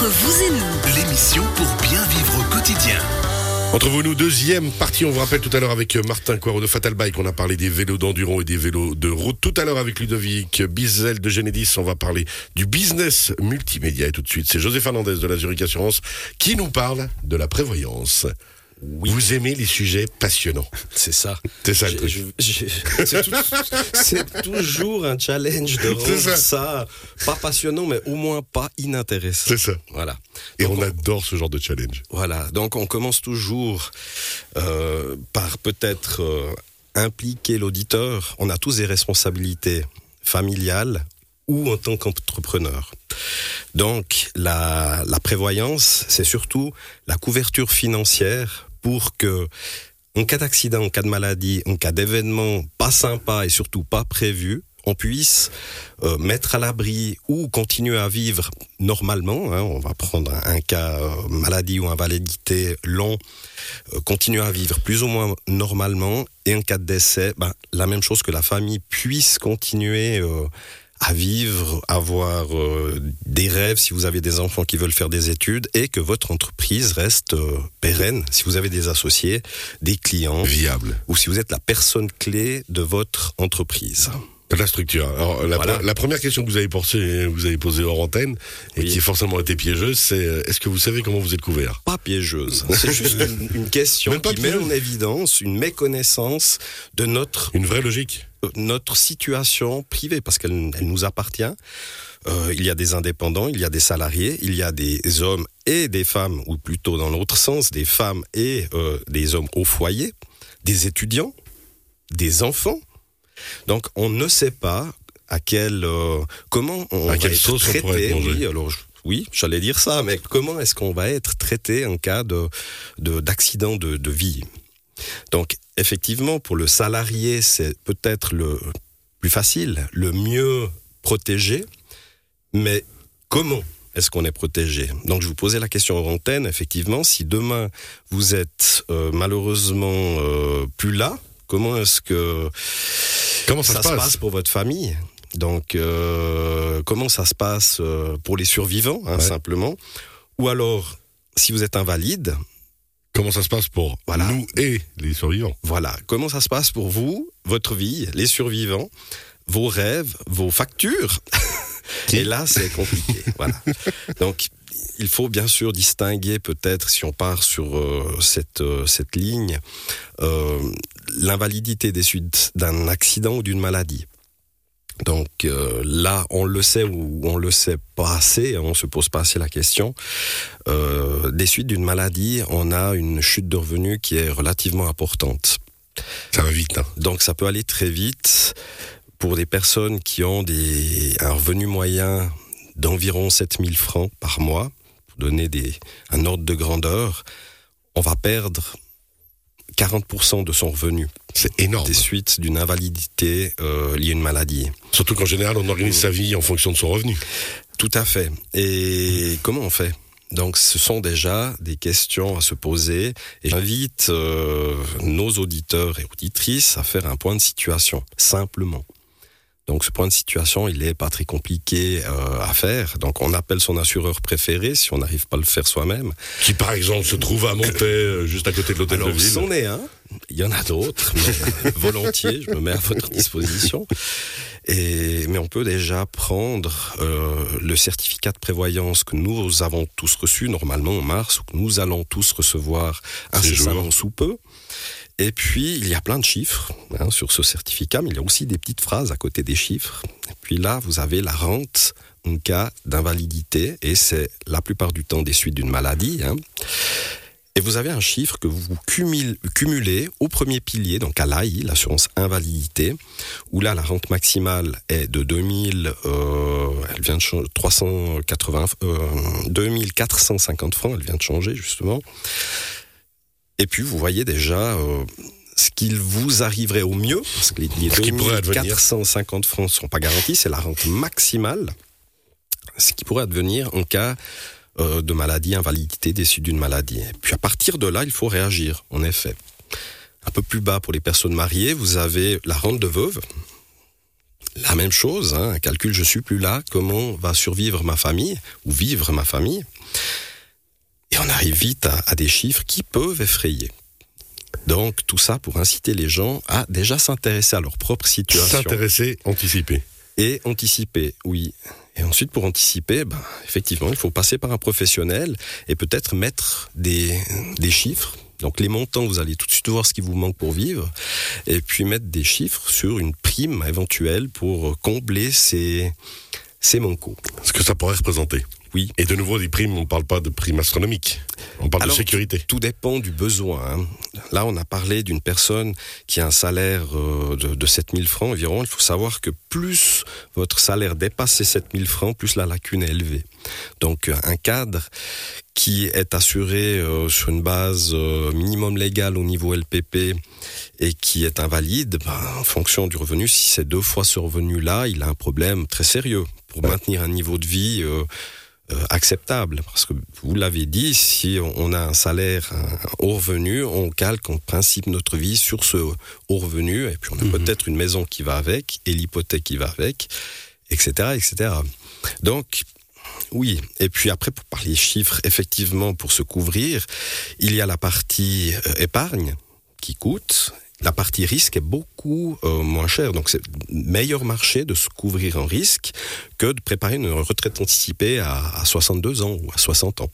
Entre vous et nous, L'émission pour bien vivre au quotidien. Entre vous, nous, deuxième partie. On vous rappelle tout à l'heure avec Martin Coirot de Fatal Bike. On a parlé des vélos d'endurance et des vélos de route. Tout à l'heure avec Ludovic Bizel de Genedis. On va parler du business multimédia. Et tout de suite, c'est José Fernandez de la Zurich Assurance qui nous parle de la prévoyance. Vous aimez les sujets passionnants. C'est ça. C'est ça C'est toujours un challenge de rendre ça. ça. pas passionnant, mais au moins pas inintéressant. C'est ça. Voilà. Et Donc, on adore ce genre de challenge. Voilà, donc on commence toujours euh, par peut-être euh, impliquer l'auditeur. On a tous des responsabilités familiales ou en tant qu'entrepreneur. Donc la, la prévoyance, c'est surtout la couverture financière pour que, en cas d'accident, en cas de maladie, en cas d'événement pas sympa et surtout pas prévu, on puisse euh, mettre à l'abri ou continuer à vivre normalement. hein. on va prendre un, cas euh, maladie ou invalidité long, euh, continuer à vivre plus ou moins normalement. Et en cas de décès, ben, la même chose que la famille puisse continuer à vivre, avoir euh, des rêves si vous avez des enfants qui veulent faire des études et que votre entreprise reste euh, pérenne si vous avez des associés, des clients Viable. ou si vous êtes la personne clé de votre entreprise. La structure. Alors, la, Voilà. pre- la première question que vous avez posée, vous avez posée hors antenne, et Oui. qui a forcément été piégeuse, c'est euh, est-ce que vous savez comment vous êtes couvert? Pas piégeuse. C'est juste une, une question qui met en évidence une méconnaissance de notre Une vraie logique notre situation privée parce qu'elle elle nous appartient. Euh, il y a des indépendants, il y a des salariés, il y a des hommes et des femmes, ou plutôt dans l'autre sens, des femmes et euh, des hommes au foyer, des étudiants, des enfants. Donc on ne sait pas à quel euh, comment on À va quelle être sauce traité. pourrait être mangé. oui, alors je- oui, j'allais dire ça, mais comment est-ce qu'on va être traité en cas de de- d'accident de, de vie? Donc effectivement, pour le salarié, c'est peut-être le plus facile, le mieux protégé, mais comment est-ce qu'on est protégé? Donc je vous posais la question en antenne, effectivement, si demain vous êtes euh, malheureusement euh, plus là, comment est-ce que Comment ça, ça, se se passe, passe pour votre famille? Donc euh, comment ça se passe pour les survivants, hein, Ouais. simplement? Ou alors, si vous êtes invalide, Comment ça se passe pour Voilà. nous et les survivants Voilà, comment ça se passe pour vous, votre vie, les survivants, vos rêves, vos factures Et là, c'est compliqué. voilà. Donc, il faut bien sûr distinguer peut-être, si on part sur euh, cette, euh, cette ligne, euh, l'invalidité des suites d'un accident ou d'une maladie. Donc euh, là, on le sait ou on le sait pas assez, on se pose pas assez la question. Euh, des suites d'une maladie, on a une chute de revenus qui est relativement importante. Ça va vite, hein Donc ça peut aller très vite pour des personnes qui ont des, un revenu moyen d'environ 7000 francs par mois, pour donner des, un ordre de grandeur, on va perdre 40% de son revenu C'est énorme. des suites d'une invalidité euh, liée à une maladie. Surtout qu'en général, on organise sa vie en fonction de son revenu. Tout à fait. Et comment on fait? Donc, ce sont déjà des questions à se poser et j'invite euh, nos auditeurs et auditrices à faire un point de situation, simplement. Donc, ce point de situation, il est pas très compliqué euh, à faire. Donc, on appelle son assureur préféré si on n'arrive pas à le faire soi-même. Qui, par exemple, se trouve à Montaix, euh, juste à côté de l'hôtel de ville. c'en est un. Il y en a d'autres, mais volontiers, je me mets à votre disposition. Et, mais on peut déjà prendre euh, le certificat de prévoyance que nous avons tous reçu normalement en mars, ou que nous allons tous recevoir Ces incessamment sous peu. Et puis, il y a plein de chiffres hein, sur ce certificat, mais il y a aussi des petites phrases à côté des chiffres. Et puis là, vous avez la rente en cas d'invalidité, et c'est la plupart du temps des suites d'une maladie. Hein. Et vous avez un chiffre que vous cumulez, au premier pilier, donc à l'AI, l'assurance invalidité, où là, la rente maximale est de 2000, euh, elle vient de changer, 380, euh, 2450 francs, elle vient de changer, justement. Et puis, vous voyez déjà euh, ce qu'il vous arriverait au mieux, parce que les, les Ce qui pourrait advenir. 2450 francs ne sont pas garantis, c'est la rente maximale, ce qui pourrait advenir en cas euh, de maladie, invalidité, déçue d'une maladie. Et puis à partir de là, il faut réagir, en effet. Un peu plus bas pour les personnes mariées, vous avez la rente de veuve. la même chose, hein, un calcul, je suis plus là, comment va survivre ma famille ou vivre ma famille Et on arrive vite à, des chiffres qui peuvent effrayer. Donc tout ça pour inciter les gens à déjà s'intéresser à leur propre situation. S'intéresser, anticiper. Et anticiper, oui. Et ensuite, pour anticiper, ben, effectivement, il faut passer par un professionnel et peut-être mettre des, des chiffres donc les montants, vous allez tout de suite voir ce qui vous manque pour vivre, et puis mettre des chiffres sur une prime éventuelle pour combler ces, ces manquants. Ce que ça pourrait représenter. Oui. Et de nouveau, des primes, on ne parle pas de primes astronomiques. On parle de sécurité. Tout, dépend du besoin. Hein. Là, on a parlé d'une personne qui a un salaire euh, de, de 7000 francs environ. Il faut savoir que plus votre salaire dépasse ces 7000 francs, plus la lacune est élevée. Donc, un cadre qui est assuré euh, sur une base euh, minimum légale au niveau LPP et qui est invalide, ben, en fonction du revenu, si c'est deux fois ce revenu-là, il a un problème très sérieux pour maintenir un niveau de vie euh, acceptable. Parce que vous l'avez dit, si on a un salaire, un haut revenu, on calque en principe notre vie sur ce haut revenu, et puis on a mhm. peut-être une maison qui va avec, et l'hypothèque qui va avec, etc., etc. Donc, oui, et puis après, pour parler chiffres, effectivement, pour se couvrir, il y a la partie euh, épargne qui coûte. La partie risque est beaucoup euh, moins chère, donc c'est meilleur marché de se couvrir en risque que de préparer une retraite anticipée à, 62 ans ou à 60 ans.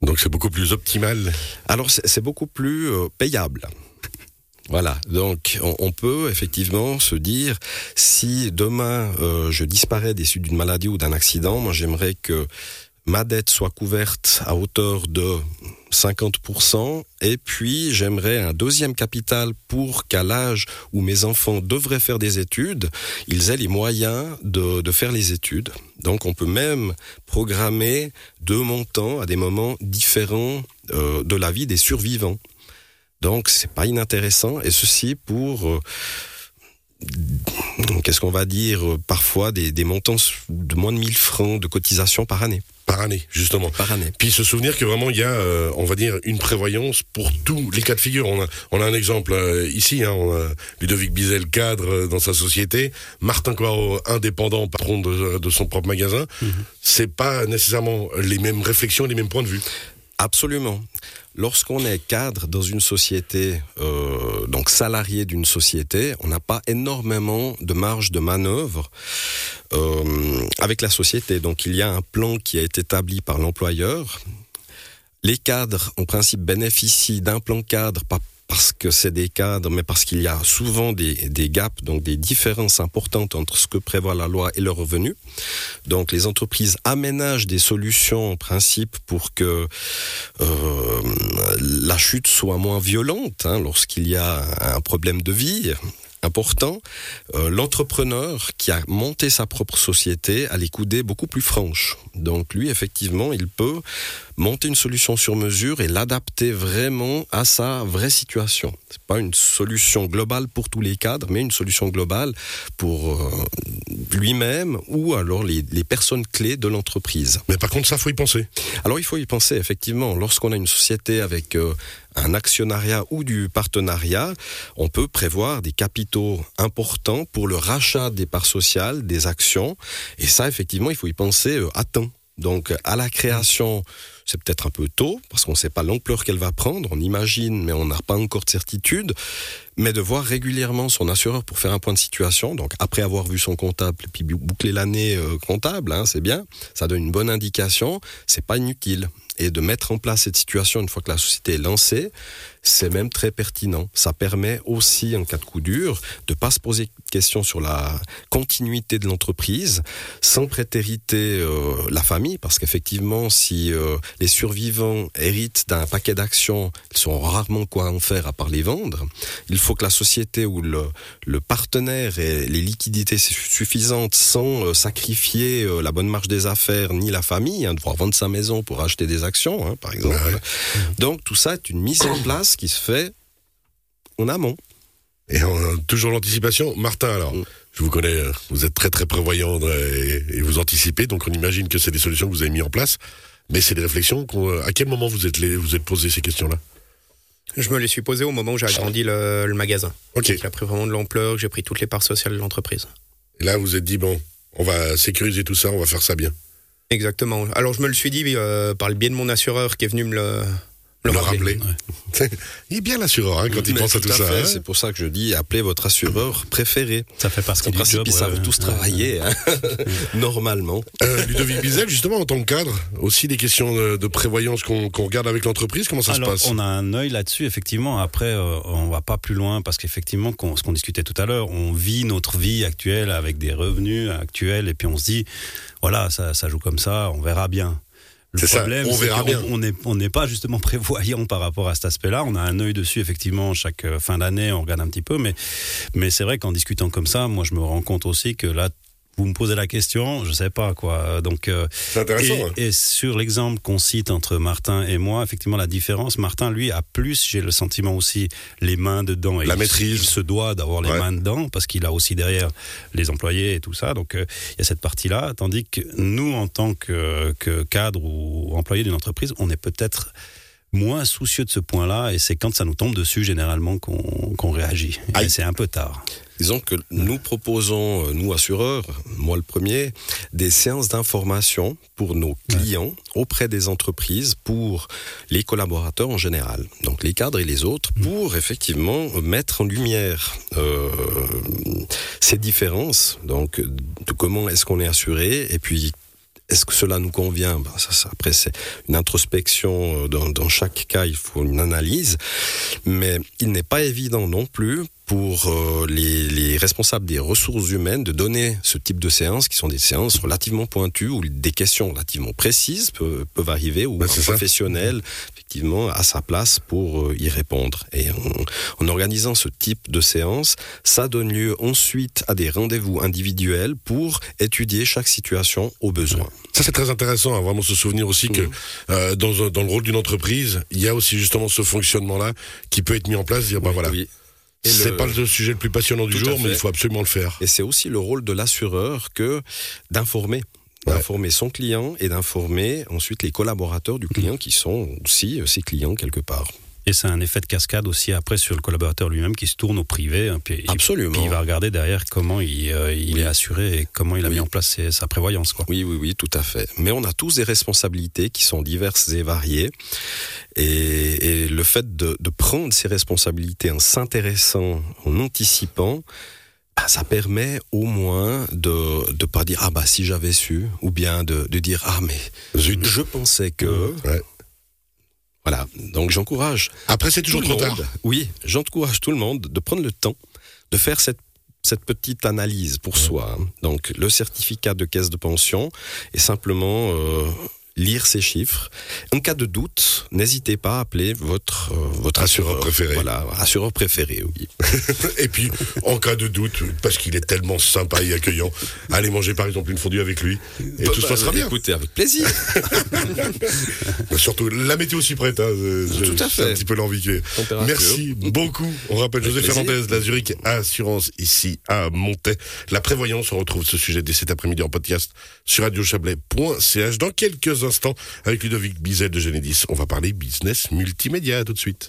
Donc c'est beaucoup plus optimal. Alors c'est beaucoup plus euh, payable. Voilà, donc on, peut effectivement se dire, si demain euh, je disparais suites d'une maladie ou d'un accident, moi j'aimerais que ma dette soit couverte à hauteur de 50%, et puis j'aimerais un deuxième capital pour qu'à l'âge où mes enfants devraient faire des études, ils aient les moyens de, faire les études. Donc on peut même programmer deux montants à des moments différents euh, de la vie des survivants. Donc c'est pas inintéressant et ceci pour euh, qu'est-ce qu'on va dire euh, parfois des, montants de moins de 1000 francs de cotisation par année. Par année, justement. Par année. Puis se souvenir que vraiment il y a, euh, on va dire, une prévoyance pour tous les cas de figure. On a, on a un exemple ici, hein, on a Ludovic Bizel, cadre dans sa société, Martin Coirot, indépendant, patron de, son propre magasin. Mhm. C'est pas nécessairement les mêmes réflexions, les mêmes points de vue. Absolument. Lorsqu'on est cadre dans une société, euh, donc salarié d'une société, on n'a pas énormément de marge de manœuvre euh, avec la société. Donc il y a un plan qui a été établi par l'employeur. Les cadres, en principe, bénéficient d'un plan cadre, pas parce que c'est des cadres, mais parce qu'il y a souvent des, gaps, donc des différences importantes entre ce que prévoit la loi et le revenu. Donc les entreprises aménagent des solutions en principe pour que euh, la chute soit moins violente hein, lorsqu'il y a un problème de vie important, euh, l'entrepreneur qui a monté sa propre société a les coudées beaucoup plus franches. Donc lui, effectivement, il peut monter une solution sur mesure et l'adapter vraiment à sa vraie situation. C'est pas une solution globale pour tous les cadres, mais une solution globale pour euh, lui-même ou alors les, les, personnes clés de l'entreprise. Mais par contre, ça faut y penser. Alors il faut y penser effectivement. Lorsqu'on a une société avec euh, un actionnariat ou du partenariat, on peut prévoir des capitaux importants pour le rachat des parts sociales, des actions. Et ça, effectivement, il faut y penser euh, à temps. Donc à la création, c'est peut-être un peu tôt, parce qu'on ne sait pas l'ampleur qu'elle va prendre, on imagine, mais on n'a pas encore de certitude, mais de voir régulièrement son assureur pour faire un point de situation, donc après avoir vu son comptable, puis boucler l'année euh, comptable, hein, c'est bien, ça donne une bonne indication, c'est pas inutile. Et de mettre en place cette situation une fois que la société est lancée, c'est même très pertinent. Ça permet aussi, en cas de coup dur, de pas se poser de questions sur la continuité de l'entreprise, sans prétériter euh, la famille, parce qu'effectivement, si euh, les survivants héritent d'un paquet d'actions, ils sont rarement quoi en faire à part les vendre. Il faut que la société ou le, le partenaire ait les liquidités suffisantes sans euh, sacrifier la bonne marge des affaires ni la famille, hein, devoir vendre sa maison pour acheter des actions, hein, par exemple. Donc tout ça est une mise en place qui se fait en amont. Et toujours l'anticipation. Martin, alors, mm. je vous connais, euh, vous êtes très très prévoyant et, vous anticipez, donc on imagine que c'est des solutions que vous avez mis en place. Mais c'est des réflexions. À quel moment vous êtes, vous êtes posé ces questions-là? Je me les suis posées au moment où j'ai agrandi le, magasin. Ok. J'ai pris vraiment de l'ampleur, j'ai pris toutes les parts sociales de l'entreprise. Et là, vous êtes dit, bon, on va sécuriser tout ça, on va faire ça bien. Exactement. Alors je me le suis dit euh, par le biais de mon assureur qui est venu me le, me Le rappeler. rappeler. il est bien l'assureur hein, quand il pense à tout, à ça. hein. C'est pour ça que je dis appelez votre assureur préféré. Ça fait partie du principe, job. ils ouais, savent ouais. tous Ouais, travailler, hein, normalement. Euh, Ludovic Bizel, justement, en tant que cadre, aussi des questions de, de prévoyance qu'on qu'on regarde avec l'entreprise. Comment ça Alors, se passe? on a un œil là-dessus, effectivement. Après, euh, on va pas plus loin parce qu'effectivement, ce qu'on discutait tout à l'heure, on vit notre vie actuelle avec des revenus actuels et puis on se dit, voilà, ça, ça joue comme ça, on verra bien. Le ça, problème, on verra bien. on n'est on n'est pas justement prévoyant par rapport à cet aspect-là. On a un œil dessus, effectivement, chaque euh, fin d'année, on regarde un petit peu. Mais, mais c'est vrai qu'en discutant comme ça, moi, je me rends compte aussi que là, vous me posez la question, je sais pas quoi. Donc, euh, C'est intéressant. hein. et, et sur l'exemple qu'on cite entre Martin et moi, effectivement, la différence, Martin, lui, a plus, j'ai le sentiment aussi, les mains dedans. Et La il- maîtrise. Il se doit d'avoir les Ouais. mains dedans parce qu'il a aussi derrière les employés et tout ça. Donc, euh, il y a cette partie-là. Tandis que nous, en tant que, que cadre ou employé d'une entreprise, on est peut-être moins soucieux de ce point-là et c'est quand ça nous tombe dessus généralement qu'on réagit. Et c'est un peu tard. Disons que nous proposons, euh, nous assureurs, moi le premier, des séances d'information pour nos clients auprès des entreprises, pour les collaborateurs en général, donc les cadres et les autres, pour effectivement mettre en lumière euh, ces différences, donc de comment est-ce qu'on est assuré, et puis est-ce que cela nous convient? Ça, Après, c'est une introspection. euh, Dans, dans chaque cas, il faut une analyse. Mais il n'est pas évident non plus pour euh, les, les responsables des ressources humaines de donner ce type de séances, qui sont des séances relativement pointues, où des questions relativement précises peuvent, peuvent arriver, où un ça. professionnel, effectivement, a sa place pour euh, y répondre. Et en, en organisant ce type de séance, ça donne lieu ensuite à des rendez-vous individuels pour étudier chaque situation au besoin. Ça, c'est très intéressant, à vraiment se souvenir aussi que Mhm. euh, dans, dans le rôle d'une entreprise, il y a aussi justement ce fonctionnement-là qui peut être mis en place, dire, bah voilà, Oui. C'est le- pas le sujet le plus passionnant du Tout jour, mais il faut absolument le faire. Et c'est aussi le rôle de l'assureur que d'informer. Ouais. D'informer son client et d'informer ensuite les collaborateurs du client qui sont aussi euh, ses clients quelque part. Et c'est un effet de cascade aussi après sur le collaborateur lui-même qui se tourne au privé. hein, puis, Absolument. puis il va regarder derrière comment il, euh, il Oui. est assuré et comment il a Oui. mis en place ses- sa prévoyance. Quoi. Oui, oui, oui, tout à fait. Mais on a tous des responsabilités qui sont diverses et variées. Et, et le fait de, de prendre ces responsabilités en s'intéressant, en anticipant, bah, ça permet au moins de ne pas dire ah bah si j'avais su ou bien de, de dire ah mais Zut. je pensais que Ouais. Voilà donc j'encourage Après, c'est toujours trop tard. oui, j'encourage tout le monde de prendre le temps de faire cette cette petite analyse pour soi. hein. Donc le certificat de caisse de pension est simplement euh, lire ces chiffres. En cas de doute, n'hésitez pas à appeler votre euh, votre Assureur préféré. Voilà, assureur préféré, oui. Et puis, en cas de doute, parce qu'il est tellement sympa et accueillant, allez manger par exemple une fondue avec lui et tout se Bah, passera bien. Écoutez, avec plaisir. Surtout, la météo s'y prête. Hein, Tout à fait. un petit peu l'envie. Merci beaucoup. On rappelle Avec José plaisir. Fernandez, la Zurich Assurance, ici à Montaix. La prévoyance, on retrouve ce sujet dès cet après-midi en podcast sur radiochablais.ch. Dans quelques instants, avec Ludovic Bizet de Genedis, on va parler business multimédia. Tout de suite.